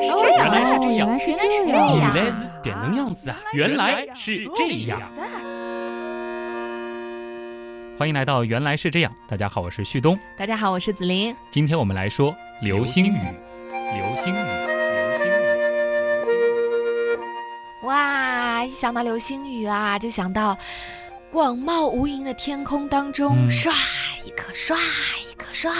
来是这样，原来是这样原来是这这样样原来是点能样子啊！原来是这样。欢迎来到原来是这样。大家好，我是旭东。大家好，我是子琳。今天我们来说流星雨。流星雨，流星雨。哇，一想到流星雨啊，就想到广袤无垠的天空当中，嗯唰一颗，唰一颗，唰一颗，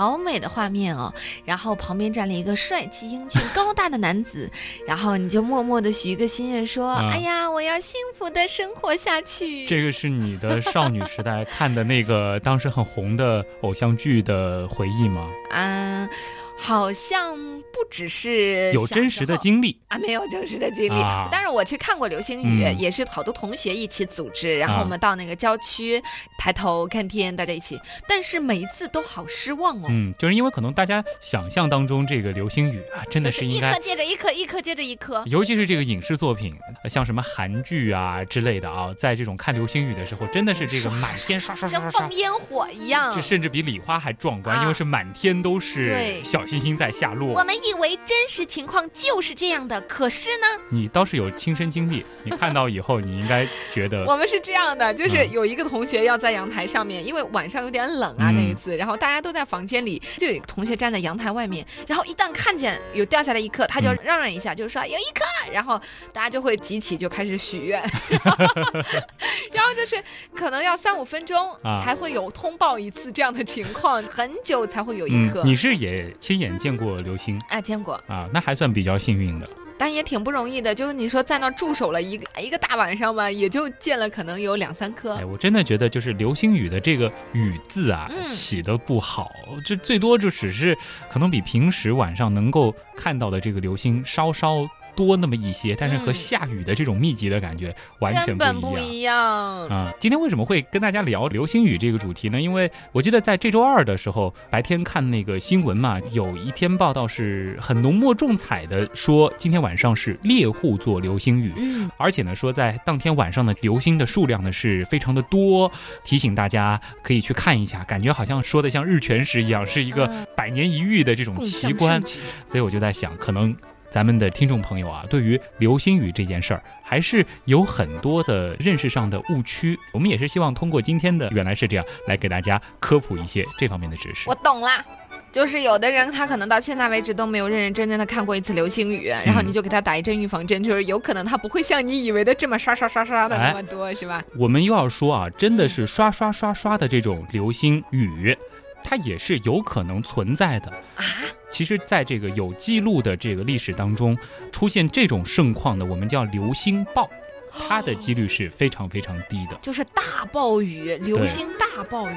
好美的画面哦。然后旁边站了一个帅气英俊、高大的男子，然后你就默默的许一个心愿，说：“啊哎呀，我要幸福的生活下去。”这个是你的少女时代看的那个当时很红的偶像剧的回忆吗？嗯，好像不只是有真实的经历。啊，没有真实的经历。啊但是我去看过流星雨，嗯也是好多同学一起组织，然后啊我们到那个郊区抬头看天，大家一起。但是每一次都好失望哦。嗯，就是因为可能大家想象当中这个流星雨啊，真的是一是应该颗接着一颗，一颗接着一颗。尤其是这个影视作品，呃像什么韩剧啊之类的啊，在这种看流星雨的时候，真的是这个满天刷刷刷像放烟火一样这。甚至比礼花还壮观，啊因为是满天都是对小星星在下落。我。们以为真实情况就是这样的，可是呢，你倒是有亲身经历，你看到以后，你应该觉得 我们是这样的，就是嗯。有一个同学要在阳台上面，因为晚上有点冷啊嗯。那一次，然后大家都在房间里，就有一个同学站在阳台外面，然后一旦看见有掉下来一颗，他就嗯。嚷嚷一下，就是说有一颗，然后大家就会集体就开始许愿，然后就是可能要三五分钟啊才会有通报一次这样的情况，很久才会有一颗。嗯，你是也亲眼见过流星啊，见过，啊，那还算比较幸运的。但也挺不容易的。就是你说在那儿驻守了一个一个大晚上吧，也就见了可能有两三颗哎，。我真的觉得就是流星雨的这个雨字啊，嗯起的不好，这最多就只是可能比平时晚上能够看到的这个流星稍稍多那么一些，但是和嗯下雨的这种密集的感觉完全不一样。啊，今天为什么会跟大家聊流星雨这个主题呢？因为我记得在这周二的时候，白天看那个新闻嘛，有一篇报道是很浓墨重彩的说，今天晚上是猎户座流星雨。嗯，而且呢，说在当天晚上的流星的数量呢是非常的多，提醒大家可以去看一下，感觉好像说的像日全食一样，是一个嗯百年一遇的这种奇观所以我就在想，可能咱们的听众朋友啊，对于流星雨这件事儿，还是有很多的认识上的误区。我们也是希望通过今天的原来是这样，来给大家科普一些这方面的知识我。懂啦。就是有的人他可能到现在为止都没有认认真真的看过一次流星雨，然后你就给他打一针预防针，就是有可能他不会像你以为的这么刷刷刷刷的那么多，是吧？我们又要说啊，真的是刷刷刷刷的这种流星雨，它也是有可能存在的。啊，其实，在这个有记录的这个历史当中，出现这种盛况的，我们叫流星暴，它的几率是非常非常低的。就是大暴雨，流星大暴雨。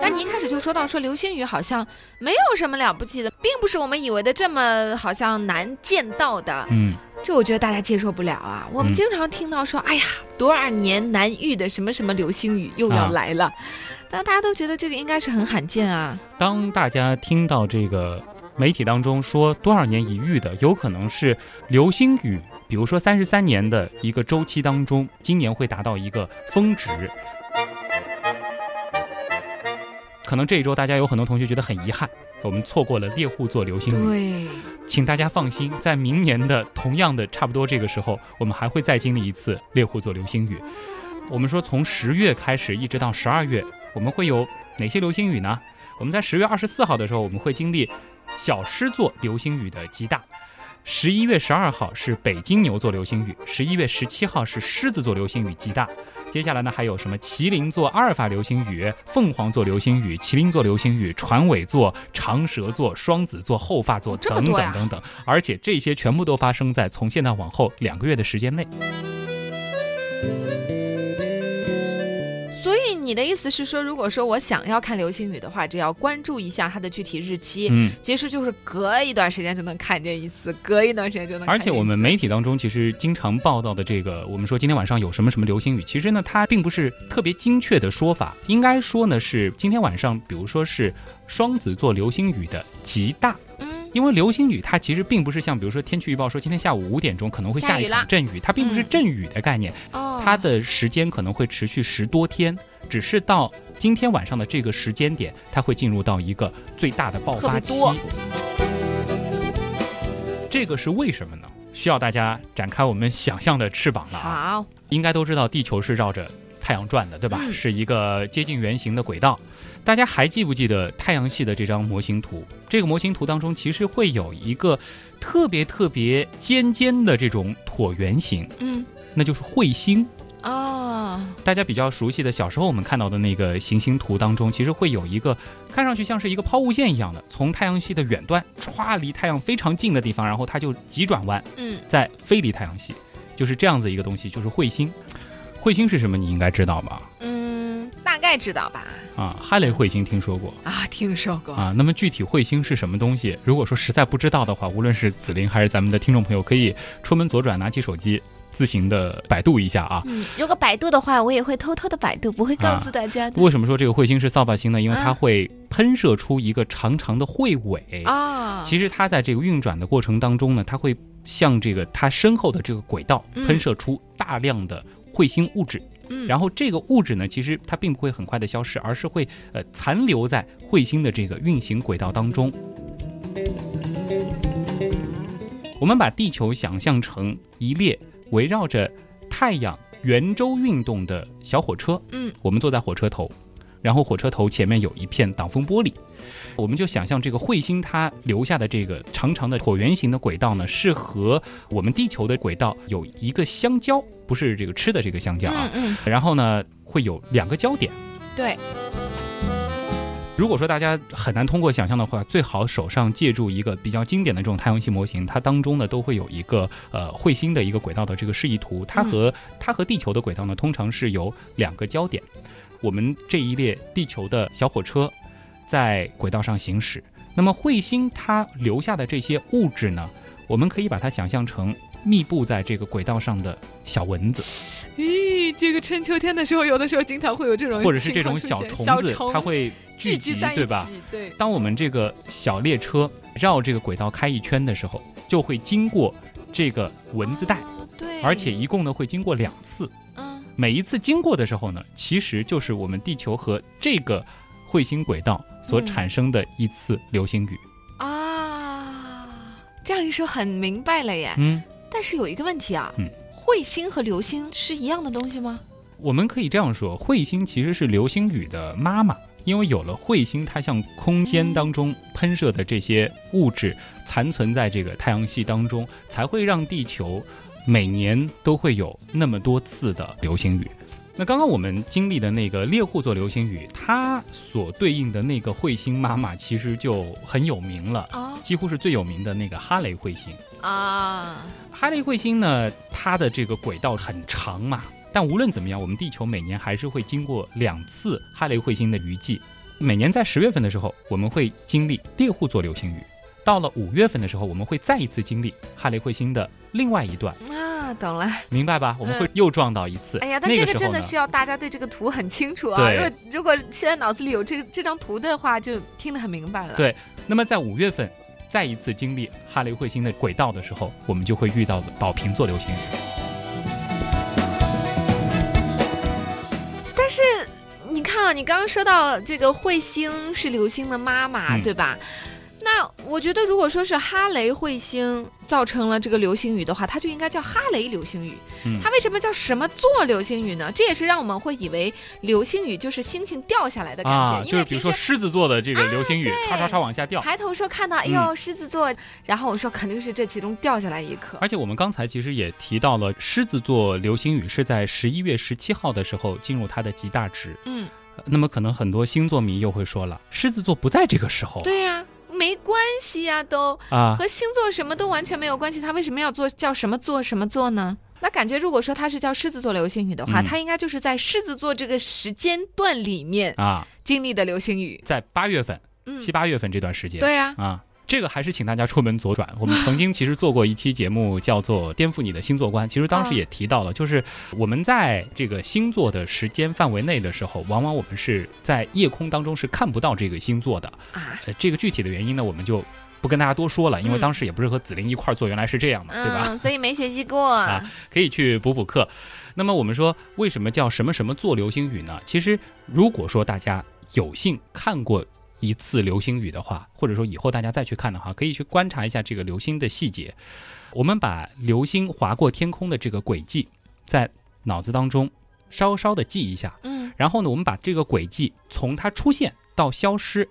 但你一开始就说到说流星雨好像没有什么了不起的，并不是我们以为的这么好像难见到的，嗯，这我觉得大家接受不了啊。我们嗯经常听到说，哎呀，多少年难遇的什么什么流星雨又要啊来了，但大家都觉得这个应该是很罕见啊。当大家听到这个媒体当中说多少年一遇的，有可能是流星雨，比如说三十三年的一个周期当中，今年会达到一个峰值。可能这一周大家有很多同学觉得很遗憾，我们错过了猎户座流星雨。对，请大家放心，在明年的同样的差不多这个时候，我们还会再经历一次猎户座流星雨。我们说从十月开始一直到十二月，我们会有哪些流星雨呢？我们在十月二十四号的时候，我们会经历小狮座流星雨的极大。十一月十二号是北京牛座流星雨，十一月十七号是狮子座流星雨极大。接下来呢，还有什么麒麟座阿尔法流星雨、凤凰座流星雨、麒麟座流星雨、船尾座、长蛇座、双子座、后发座等等等等，而且这些全部都发生在从现在往后两个月的时间内。你的意思是说，如果说我想要看流星雨的话，只要关注一下它的具体日期，嗯，其实就是隔一段时间就能看见一次，隔一段时间就能看见一次。而且我们媒体当中其实经常报道的这个，我们说今天晚上有什么什么流星雨，其实呢它并不是特别精确的说法，应该说呢是今天晚上，比如说是双子座流星雨的极大。嗯因为流星雨它其实并不是像比如说天气预报说今天下午五点钟可能会下一场阵雨，它并不是嗯阵雨的概念，哦，它的时间可能会持续十多天，只是到今天晚上的这个时间点，它会进入到一个最大的爆发期。这个是为什么呢？需要大家展开我们想象的翅膀了啊！好，应该都知道地球是绕着太阳转的，对吧？嗯是一个接近圆形的轨道。大家还记不记得太阳系的这张模型图？这个模型图当中其实会有一个特别特别尖尖的这种椭圆形，嗯，那就是彗星。哦，大家比较熟悉的小时候我们看到的那个行星图当中，其实会有一个看上去像是一个抛物线一样的，从太阳系的远端歘离太阳非常近的地方，然后它就急转弯，嗯，再飞离太阳系，就是这样子一个东西，就是彗星。彗星是什么？你应该知道吧？嗯，大概知道吧？啊，哈雷彗星听说过啊，听说过。啊。那么具体彗星是什么东西？如果说实在不知道的话，无论是紫菱还是咱们的听众朋友，可以出门左转，拿起手机自行的百度一下啊。嗯，如果百度的话，我也会偷偷的百度，不会告诉大家的。为什么说这个彗星是扫把星呢？因为它嗯会喷射出一个长长的彗尾。啊，其实它在这个运转的过程当中呢，它会向这个它身后的这个轨道嗯喷射出大量的彗星物质。嗯，然后这个物质呢，其实它并不会很快的消失，而是会呃残留在彗星的这个运行轨道当中。我们把地球想象成一列围绕着太阳圆周运动的小火车，嗯，我们坐在火车头，然后火车头前面有一片挡风玻璃，我们就想象这个彗星它留下的这个长长的椭圆形的轨道呢，是和我们地球的轨道有一个相交，不是这个吃的这个相交啊，嗯嗯，然后呢会有两个焦点。对，如果说大家很难通过想象的话，最好手上借助一个比较经典的这种太阳系模型，它当中呢都会有一个呃彗星的一个轨道的这个示意图，它和、它和地球的轨道呢通常是有两个焦点。我们这一列地球的小火车在轨道上行驶，那么彗星它留下的这些物质呢，我们可以把它想象成密布在这个轨道上的小蚊子。咦，这个春秋天的时候，有的时候经常会有这种或者是这种小虫子，它会聚集，在一对吧？起？对，当我们这个小列车绕这个轨道开一圈的时候，就会经过这个蚊子带，哦对，而且一共呢会经过两次。嗯每一次经过的时候呢，其实就是我们地球和这个彗星轨道所嗯产生的一次流星雨。啊，这样一说很明白了耶。嗯，但是有一个问题啊，嗯彗星和流星是一样的东西吗？我们可以这样说，彗星其实是流星雨的妈妈。因为有了彗星，它向空间当中喷射的这些物质残存在这个太阳系当中，才会让地球每年都会有那么多次的流星雨。那刚刚我们经历的那个猎户座流星雨，它所对应的那个彗星妈妈其实就很有名了，哦几乎是最有名的那个哈雷彗星。啊，哈雷彗星呢，它的这个轨道很长嘛，但无论怎么样，我们地球每年还是会经过两次哈雷彗星的雨季。每年在十月份的时候，我们会经历猎户座流星雨；到了五月份的时候，我们会再一次经历哈雷彗星的另外一段，啊，懂了。明白吧？我们会又撞到一次。哎呀，但那这个真的需要大家对这个图很清楚啊。对如果如果现在脑子里有这这张图的话，就听得很明白了。对那么在五月份再一次经历哈雷彗星的轨道的时候，我们就会遇到宝瓶座流星雨。但是你看啊，你刚刚说到这个彗星是流星的妈妈，嗯对吧？那我觉得，如果说是哈雷彗星造成了这个流星雨的话，它就应该叫哈雷流星雨。嗯它为什么叫什么座流星雨呢？这也是让我们会以为流星雨就是星星掉下来的感觉，啊，因就是比如说狮子座的这个流星雨，唰唰唰往下掉。抬头说看到，哎嗯呦，狮子座，然后我说肯定是这其中掉下来一颗。而且我们刚才其实也提到了，狮子座流星雨是在十一月十七号的时候进入它的极大值。嗯，呃那么可能很多星座迷又会说了，狮子座不在这个时候对呀、没关系呀、都啊。和星座什么都完全没有关系。他为什么要做叫什么座什么座呢？那感觉如果说他是叫狮子座流星雨的话，嗯它应该就是在狮子座这个时间段里面啊，经历的流星雨。在八月份、嗯，七八月份这段时间，对呀、啊，这个还是请大家出门左转。我们曾经其实做过一期节目，叫做《颠覆你的星座观》。其实当时也提到了，就是我们在这个星座的时间范围内的时候，往往我们是在夜空当中是看不到这个星座的。啊，呃，这个具体的原因呢，我们就不跟大家多说了，因为嗯当时也不是和紫菱一块儿做，原来是这样嘛，对吧？嗯，所以没学习过。啊可以去补补课。那么我们说，为什么叫什么什么座流星雨呢？其实，如果说大家有幸看过一次流星雨的话，或者说以后大家再去看的话，可以去观察一下这个流星的细节。我们把流星划过天空的这个轨迹，在脑子当中稍稍的记一下。嗯然后呢，我们把这个轨迹从它出现到消失，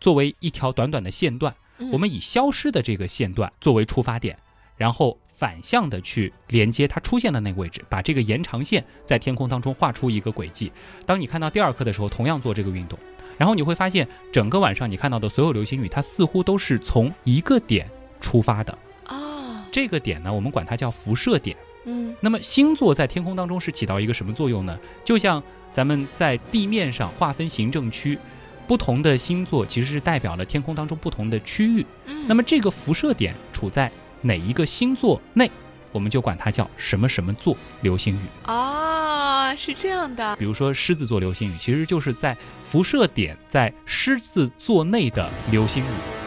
作为一条短短的线段。嗯，我们以消失的这个线段作为出发点，然后反向的去连接它出现的那个位置，把这个延长线在天空当中画出一个轨迹。当你看到第二颗的时候，同样做这个运动，然后你会发现，整个晚上你看到的所有流星雨，它似乎都是从一个点出发的。哦，这个点呢，我们管它叫辐射点。嗯那么星座在天空当中是起到一个什么作用呢？就像咱们在地面上划分行政区，不同的星座其实是代表了天空当中不同的区域。嗯，那么这个辐射点处在哪一个星座内，我们就管它叫什么什么座流星雨。哦，是这样的。比如说狮子座流星雨，其实就是在辐射点在狮子座内的流星雨。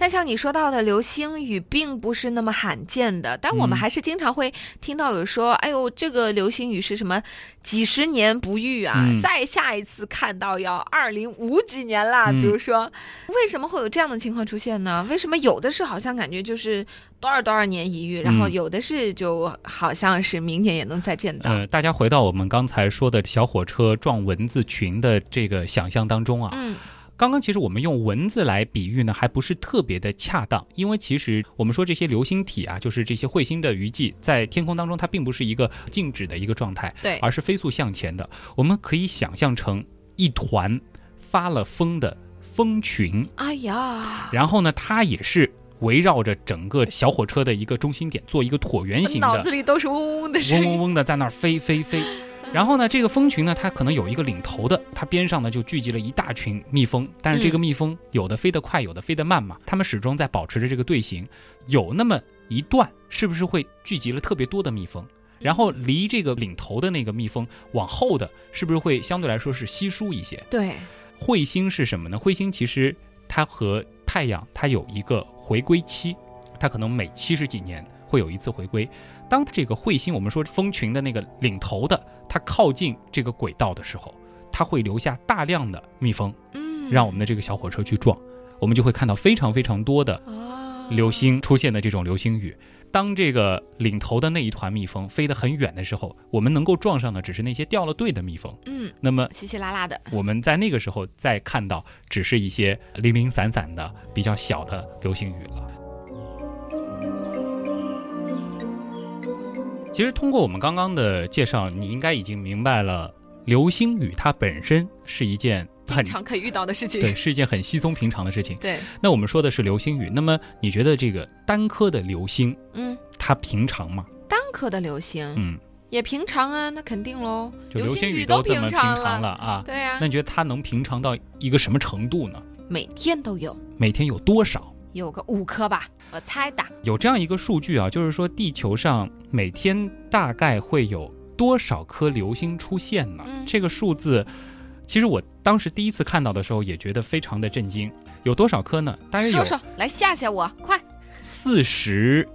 但像你说到的流星雨，并不是那么罕见的，但我们嗯还是经常会听到有说，哎呦，这个流星雨是什么几十年不遇啊，嗯再下一次看到要二零五几年啦。嗯比如说，为什么会有这样的情况出现呢？为什么有的是好像感觉就是多少多少年一遇，然后嗯有的是就好像是明年也能再见到？呃，大家回到我们刚才说的小火车撞蚊子群的这个想象当中啊，嗯刚刚其实我们用文字来比喻呢，还不是特别的恰当，因为其实我们说这些流星体啊，就是这些彗星的余迹，在天空当中它并不是一个静止的一个状态，对，而是飞速向前的。我们可以想象成一团发了疯的蜂群，哎呀，然后呢，它也是围绕着整个小火车的一个中心点做一个椭圆形的脑子，里都是嗡嗡的声嗡嗡。嗡的在那儿飞飞飞。然后呢，这个蜂群呢，它可能有一个领头的，它边上呢就聚集了一大群蜜蜂，但是这个嗯蜜蜂有的飞得快，有的飞得慢嘛，它们始终在保持着这个队形。有那么一段，是不是会聚集了特别多的蜜蜂？然后离这个领头的那个蜜蜂往后的，是不是会相对来说是稀疏一些？对，彗星是什么呢？彗星其实它和太阳它有一个回归期，它可能每七十几年会有一次回归。当这个彗星，我们说蜂群的那个领头的，它靠近这个轨道的时候，它会留下大量的蜜蜂，嗯，让我们的这个小火车去撞，我们就会看到非常非常多的哦流星出现的这种流星雨。当这个领头的那一团蜜蜂飞得很远的时候，我们能够撞上的只是那些掉了队的蜜蜂。嗯，那么稀稀拉拉的。我们在那个时候再看到，只是一些零零散散的比较小的流星雨了。其实通过我们刚刚的介绍，你应该已经明白了，流星雨它本身是一件经很常可以遇到的事情。对，是一件很稀松平常的事情。对，那我们说的是流星雨，那么你觉得这个单颗的流星嗯，它平常吗？单颗的流星、嗯，也平常啊，那肯定喽。就流星雨都这么平常常了啊。对呀、那你觉得它能平常到一个什么程度呢？每天都有，每天有多少？有个五颗吧，我猜的。有这样一个数据啊，就是说地球上每天大概会有多少颗流星出现呢？嗯这个数字，其实我当时第一次看到的时候也觉得非常的震惊。有多少颗呢？大约有说说，来吓吓我，快！四十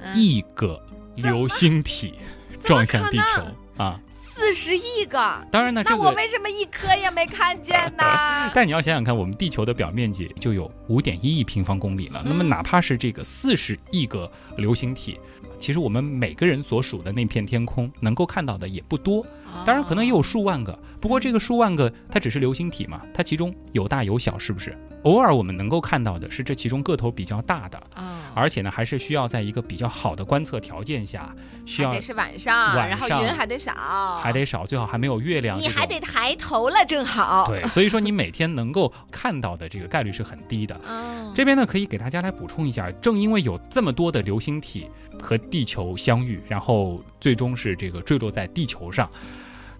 嗯，亿个流星体撞向地球啊！四十亿个，当然呢，那我？为什么一颗也没看见呢 但你要想想看，我们地球的表面积就有五点一亿平方公里了。那么嗯哪怕是这个四十亿个流星体，其实我们每个人所属的那片天空能够看到的也不多。当然可能也有数万个，不过这个数万个它只是流星体嘛，它其中有大有小，是不是？偶尔我们能够看到的是这其中个头比较大的，啊，而且呢还是需要在一个比较好的观测条件下，需要得是晚上，晚然后上云还得少，还得少，最好还没有月亮。你还得抬头了，正好。，对，所以说你每天能够看到的这个概率是很低的。嗯，这边呢，可以给大家来补充一下，正因为有这么多的流星体和地球相遇，然后最终是这个坠落在地球上，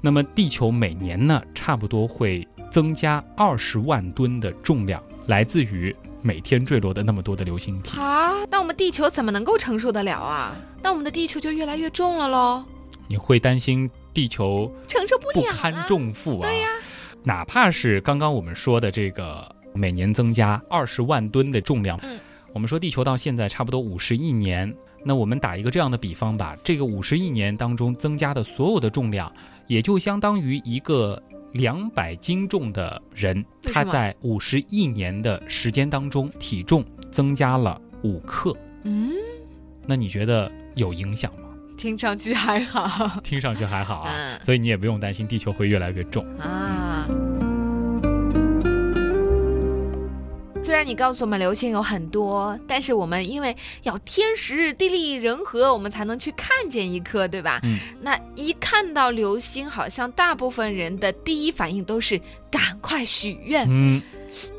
那么地球每年呢，差不多会增加二十万吨的重量，来自于每天坠落的那么多的流星体。啊，那我们地球怎么能够承受得了啊？那我们的地球就越来越重了喽，你会担心地球承受不了、啊、不堪重负啊？对呀、哪怕是刚刚我们说的这个每年增加二十万吨的重量，嗯，我们说地球到现在差不多五十亿年，那我们打一个这样的比方吧，这个五十亿年当中增加的所有的重量，也就相当于一个两百斤重的人，他在五十亿年的时间当中体重增加了五克，嗯，那你觉得有影响吗？听上去还好听上去还好啊，嗯所以你也不用担心地球会越来越重。啊。虽然你告诉我们流星有很多，但是我们因为要天时地利人和，我们才能去看见一颗，对吧？嗯，那一看到流星，好像大部分人的第一反应都是赶快许愿。嗯，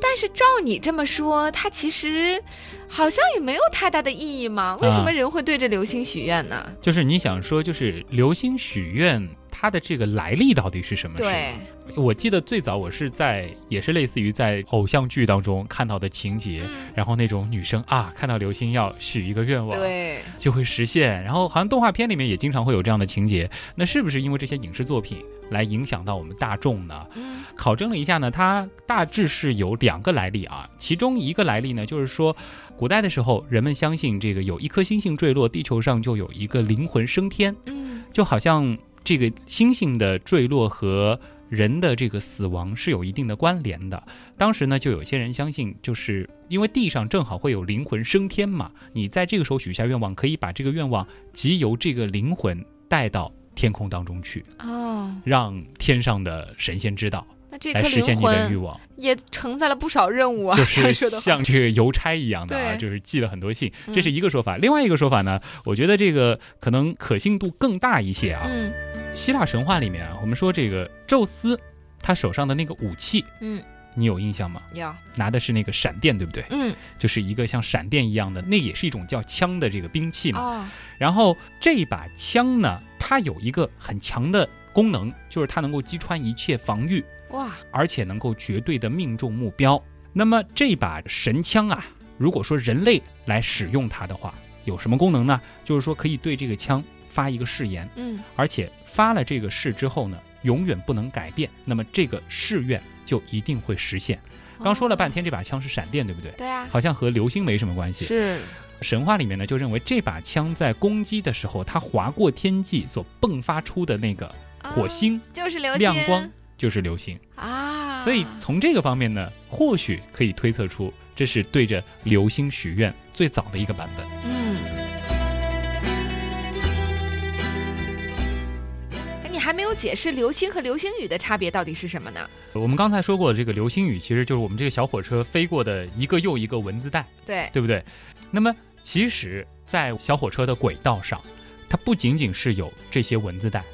但是照你这么说，它其实好像也没有太大的意义嘛？为什么人会对着流星许愿呢？就是你想说，就是流星许愿，它的这个来历到底是什么？对，我记得最早我是在也是类似于在偶像剧当中看到的情节，嗯，然后那种女生啊看到流星要许一个愿望，对，就会实现。然后好像动画片里面也经常会有这样的情节。那是不是因为这些影视作品来影响到我们大众呢？嗯考证了一下呢，它大致是有两个来历啊。其中一个来历呢，就是说，古代的时候人们相信这个有一颗星星坠落，地球上就有一个灵魂升天，嗯就好像这个星星的坠落和人的这个死亡是有一定的关联的。当时呢，就有些人相信，就是因为地上正好会有灵魂升天嘛，你在这个时候许下愿望，可以把这个愿望即由这个灵魂带到天空当中去，哦，让天上的神仙知道，那这颗实现你的欲魂望。也承载了不少任务啊，就是像这个邮差一样的啊，就是寄了很多信，嗯这是一个说法。另外一个说法呢，我觉得这个可能可信度更大一些啊。嗯希腊神话里面啊，我们说这个宙斯他手上的那个武器，嗯，你有印象吗？有，拿的是那个闪电，对不对？嗯就是一个像闪电一样的，那也是一种叫枪的这个兵器嘛。哦，然后这把枪呢，它有一个很强的功能，就是它能够击穿一切防御，哇，而且能够绝对的命中目标。那么这把神枪啊，如果说人类来使用它的话，有什么功能呢？就是说可以对这个枪发一个誓言，嗯而且发了这个誓之后呢，永远不能改变。那么这个誓愿就一定会实现。刚说了半哦，天，这把枪是闪电，对不对？对啊，好像和流星没什么关系。是，神话里面呢，就认为这把枪在攻击的时候，它划过天际所迸发出的那个火啊星就是流星亮光就是流星。啊，所以从这个方面呢，或许可以推测出，这是对着流星许愿最早的一个版本。嗯。还没有解释流星和流星雨的差别到底是什么呢？我们刚才说过，这个流星雨其实就是我们这个小火车飞过的一个又一个文字带，对，对不对？那么其实，在小火车的轨道上，它不仅仅是有这些文字带，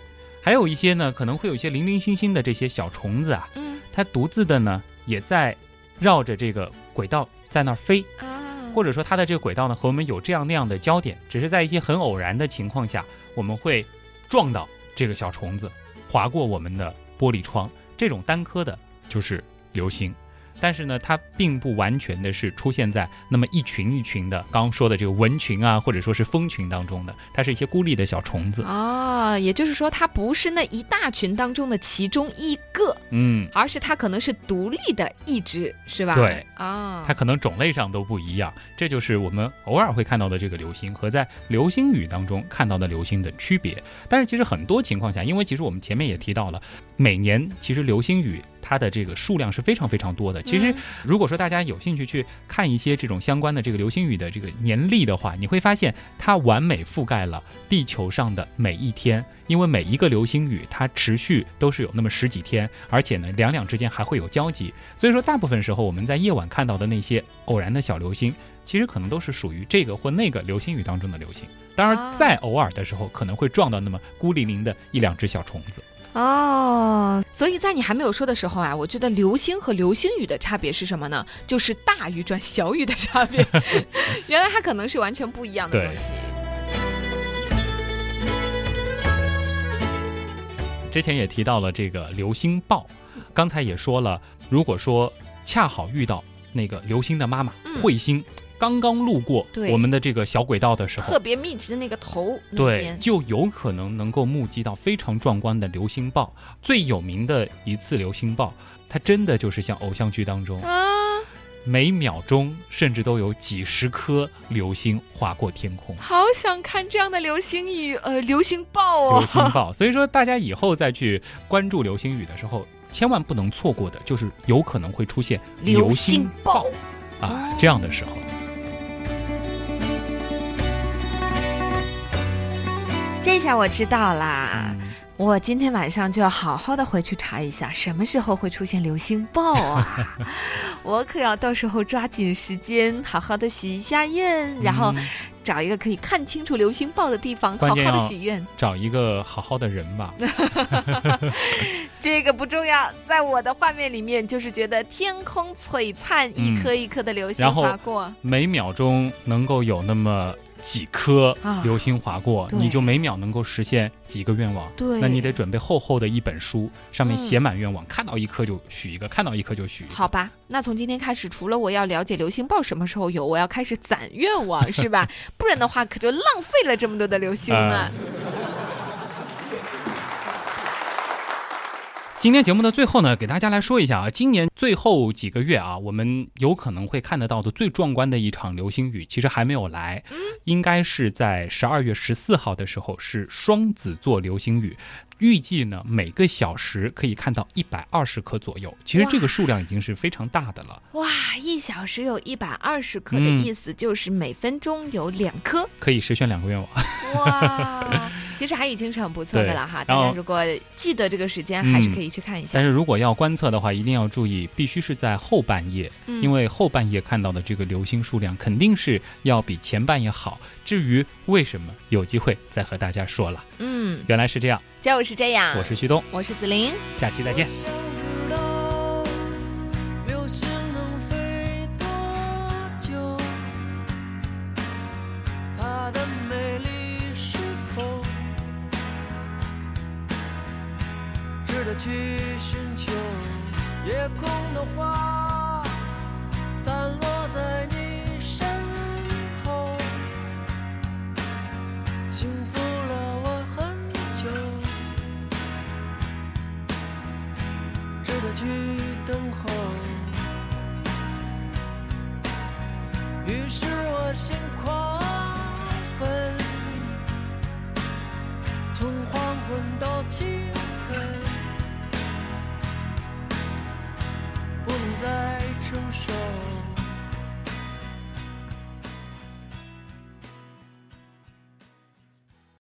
还有一些呢，可能会有一些零零星星的这些小虫子啊，嗯它独自的呢，也在绕着这个轨道在那儿飞。啊，或者说它的这个轨道呢和我们有这样那样的交点，只是在一些很偶然的情况下，我们会撞到这个小虫子，划过我们的玻璃窗，这种单颗的就是流星。但是呢，它并不完全的是出现在那么一群一群的刚刚说的这个蚊群啊，或者说是蜂群当中的，它是一些孤立的小虫子。啊，也就是说，它不是那一大群当中的其中一个，嗯，而是它可能是独立的一只，是吧？对啊，它可能种类上都不一样，这就是我们偶尔会看到的这个流星和在流星雨当中看到的流星的区别。但是其实很多情况下，因为其实我们前面也提到了，每年其实流星雨它的这个数量是非常非常多的。其实嗯如果说大家有兴趣去看一些这种相关的这个流星雨的这个年历的话，你会发现它完美覆盖了地球上的每一天，因为每一个流星雨它持续都是有那么十几天，而且呢两两之间还会有交集，所以说大部分时候我们在夜晚看到的那些偶然的小流星，其实可能都是属于这个或那个流星雨当中的流星。当啊然，再偶尔的时候可能会撞到那么孤零零的一两只小虫子。哦，所以在你还没有说的时候啊，我觉得流星和流星雨的差别是什么呢？就是大雨转小雨的差别。原来它可能是完全不一样的东西。之前也提到了这个流星暴，刚才也说了，如果说恰好遇到那个流星的妈妈嗯彗星刚刚路过对我们的这个小轨道的时候特，别密集的那个头那对，边，就有可能能够目击到非常壮观的流星暴。最有名的一次流星暴，它真的就是像偶像剧当中，啊，每秒钟甚至都有几十颗流星划过天空。好想看这样的流星雨，呃，流星暴哦，流星暴，所以说大家以后再去关注流星雨的时候，千万不能错过的，就是有可能会出现流星星暴啊这样的时候。这下我知道啦。嗯我今天晚上就要好好的回去查一下，什么时候会出现流星暴啊！我可要到时候抓紧时间，好好的许一下愿，然后嗯找一个可以看清楚流星暴的地方，好好的许愿。找一个好好的人吧。这个不重要，在我的画面里面，就是觉得天空璀璨，一嗯颗一颗的流星划过。每秒钟能够有那么几颗啊流星划过，对你就每秒能够实现几个愿望。对，那你得准备厚厚的一本书，上面嗯写满愿望，看到一颗就许一个，看到一颗就许一个。好吧，那从今天开始，除了我要了解流星暴什么时候有，我要开始攒愿望，是吧？不然的话，可就浪费了这么多的流星了。今天节目的最后呢，给大家来说一下啊，今年最后几个月啊，我们有可能会看得到的最壮观的一场流星雨，其实还没有来，应该是在十二月十四号的时候，是双子座流星雨。预计呢，每个小时可以看到一百二十颗左右，其实这个数量已经是非常大的了，哇，一小时有一百二十颗的嗯意思，就是每分钟有两颗。可以实现两个愿望。哇，其实还已经是很不错的了哈。大家如果记得这个时间，嗯还是可以去看一下但。是如果要观测的话，一定要注意，必须是在后半夜，嗯因为后半夜看到的这个流星数量肯定是要比前半夜好。至于为什么，有机会再和大家说了。嗯，原来是这样，就是这样。我是旭东，我是子琳。下期再见。值得去寻求？夜空的花散落在你身后，幸福了我很久。值得去等候。于是我心狂奔，从黄昏到清不能再承受。